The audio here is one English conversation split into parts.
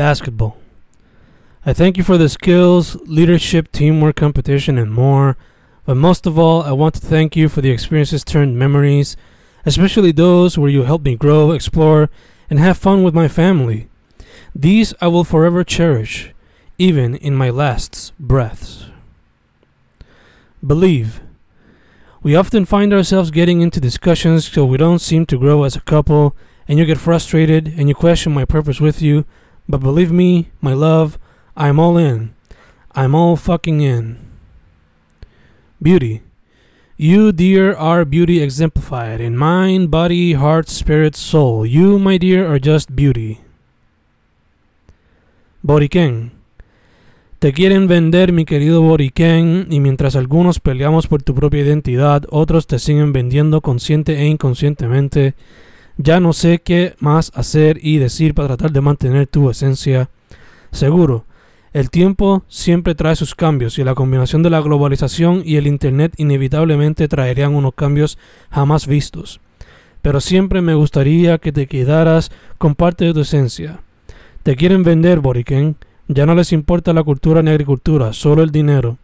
Basketball. I thank you for the skills, leadership, teamwork, competition, and more. But most of all, I want to thank you for the experiences turned memories, especially those where you helped me grow, explore, and have fun with my family. These I will forever cherish, even in my last breaths. Believe. We often find ourselves getting into discussions so we don't seem to grow as a couple, and you get frustrated and you question my purpose with you. But believe me, my love, I'm all in. I'm all fucking in. Beauty. You, dear, are beauty exemplified in mind, body, heart, spirit, soul. You, my dear, are just beauty. Boriquén. Te quieren vender, mi querido Boriquén, y mientras algunos peleamos por tu propia identidad, otros te siguen vendiendo consciente e inconscientemente. Ya no sé qué más hacer y decir para tratar de mantener tu esencia. Seguro, el tiempo siempre trae sus cambios y la combinación de la globalización y el Internet inevitablemente traerían unos cambios jamás vistos. Pero siempre me gustaría que te quedaras con parte de tu esencia. Te quieren vender, Boriken. Ya no les importa la cultura ni agricultura, solo el dinero.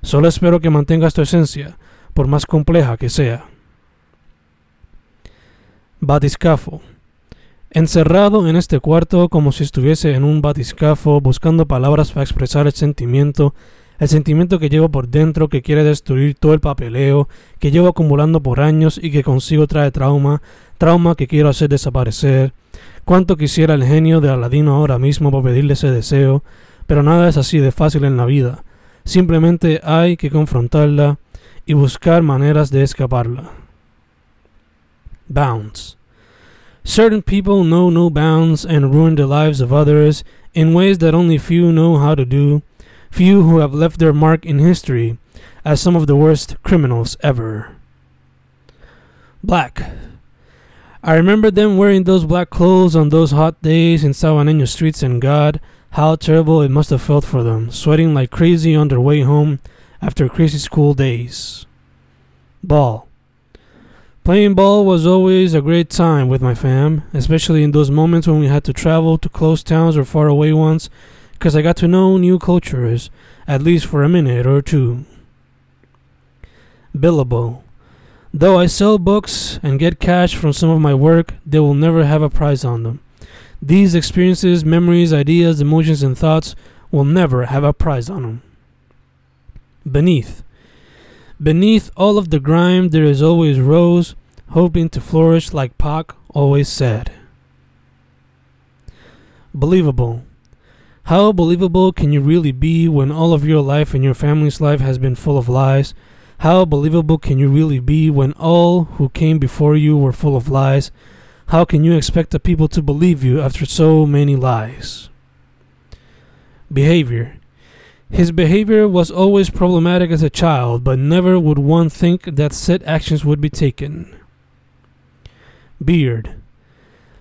Solo espero que mantengas tu esencia, por más compleja que sea. Batiscafo. Encerrado en este cuarto como si estuviese en un batiscafo buscando palabras para expresar el sentimiento, el sentimiento que llevo por dentro que quiere destruir todo el papeleo que llevo acumulando por años y que consigo trae trauma, trauma que quiero hacer desaparecer. Cuánto quisiera el genio de Aladino ahora mismo para pedirle ese deseo, pero nada es así de fácil en la vida. Simplemente hay que confrontarla y buscar maneras de escaparla. Bounce. Certain people know no bounds and ruin the lives of others in ways that only few know how to do, few who have left their mark in history as some of the worst criminals ever. Black. I remember them wearing those black clothes on those hot days in Sabaneno streets, and God, how terrible it must have felt for them, sweating like crazy on their way home after crazy school days. Ball. Playing ball was always a great time with my fam, especially in those moments when we had to travel to close towns or far away ones, because I got to know new cultures, at least for a minute or two. Billable. Though I sell books and get cash from some of my work, they will never have a price on them. These experiences, memories, ideas, emotions, and thoughts will never have a price on them. Beneath. Beneath all of the grime, there is always rose, hoping to flourish like Pac always said. Believable. How believable can you really be when all of your life and your family's life has been full of lies? How believable can you really be when all who came before you were full of lies? How can you expect the people to believe you after so many lies? Behavior. His behavior was always problematic as a child, but never would one think that said actions would be taken. Beard.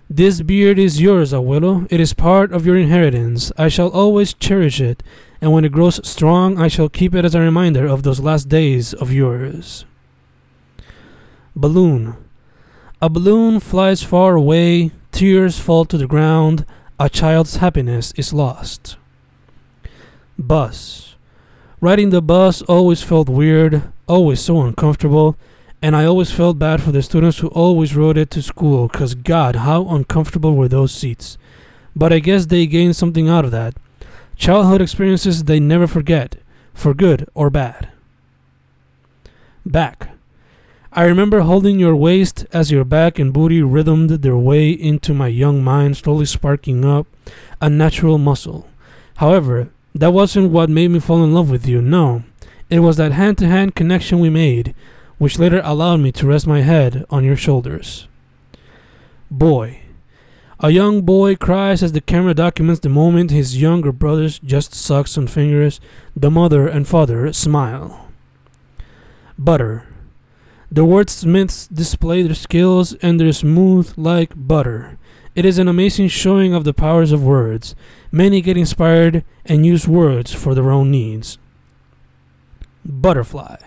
This beard is yours, abuelo. It is part of your inheritance. I shall always cherish it, and when it grows strong, I shall keep it as a reminder of those last days of yours. Balloon. A balloon flies far away, tears fall to the ground, a child's happiness is lost. Bus. Riding the bus always felt weird, always so uncomfortable, and I always felt bad for the students who always rode it to school, because God, how uncomfortable were those seats. But I guess they gained something out of that. Childhood experiences they never forget, for good or bad. Back. I remember holding your waist as your back and booty rhythmed their way into my young mind, slowly sparking up a natural muscle. However, that wasn't what made me fall in love with you, no. It was that hand to hand connection we made, which later allowed me to rest my head on your shoulders. Boy. A young boy cries as the camera documents the moment his younger brothers just suck some fingers. The mother and father smile. Butter. The wordsmiths display their skills and they're smooth like butter. It is an amazing showing of the powers of words. Many get inspired and use words for their own needs. Butterfly.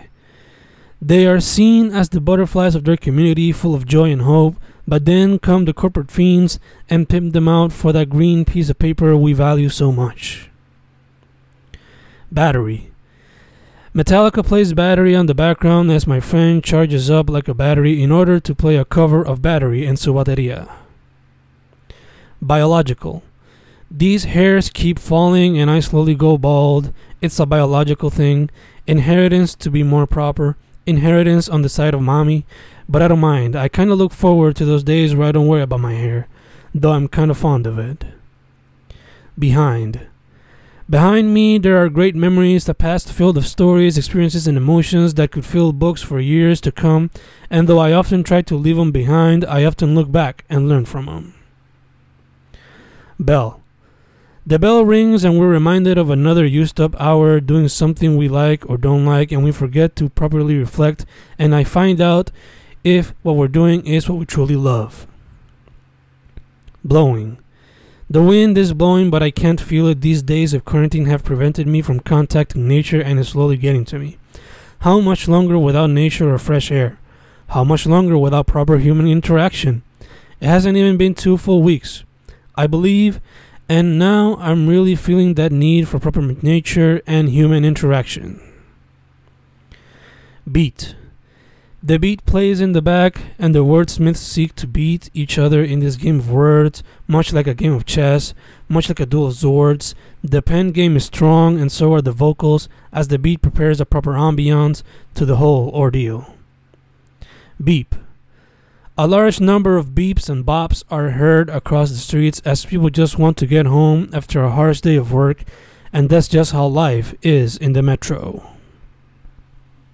They are seen as the butterflies of their community, full of joy and hope. But then come the corporate fiends and pimp them out for that green piece of paper we value so much. Battery. Metallica plays Battery on the background as my friend charges up like a battery in order to play a cover of Battery en su batería. Biological. These hairs keep falling and I slowly go bald. It's a biological thing. Inheritance to be more proper. Inheritance on the side of mommy. But I don't mind. I kind of look forward to those days where I don't worry about my hair, though I'm kind of fond of it. Behind. Behind me, there are great memories, the past filled of stories, experiences, and emotions that could fill books for years to come, and though I often try to leave them behind, I often look back and learn from them. Bell. The bell rings, and we're reminded of another used up hour doing something we like or don't like, and we forget to properly reflect, and I find out if what we're doing is what we truly love. Blowing. The wind is blowing, but I can't feel it. These days of quarantine have prevented me from contacting nature and is slowly getting to me. How much longer without nature or fresh air? How much longer without proper human interaction? It hasn't even been two full weeks. I believe, and now I'm really feeling that need for proper nature and human interaction. Beat. The beat plays in the back, and the wordsmiths seek to beat each other in this game of words, much like a game of chess, much like a duel of swords. The pen game is strong, and so are the vocals, as the beat prepares a proper ambiance to the whole ordeal. Beep. A large number of beeps and bops are heard across the streets as people just want to get home after a harsh day of work, and that's just how life is in the metro.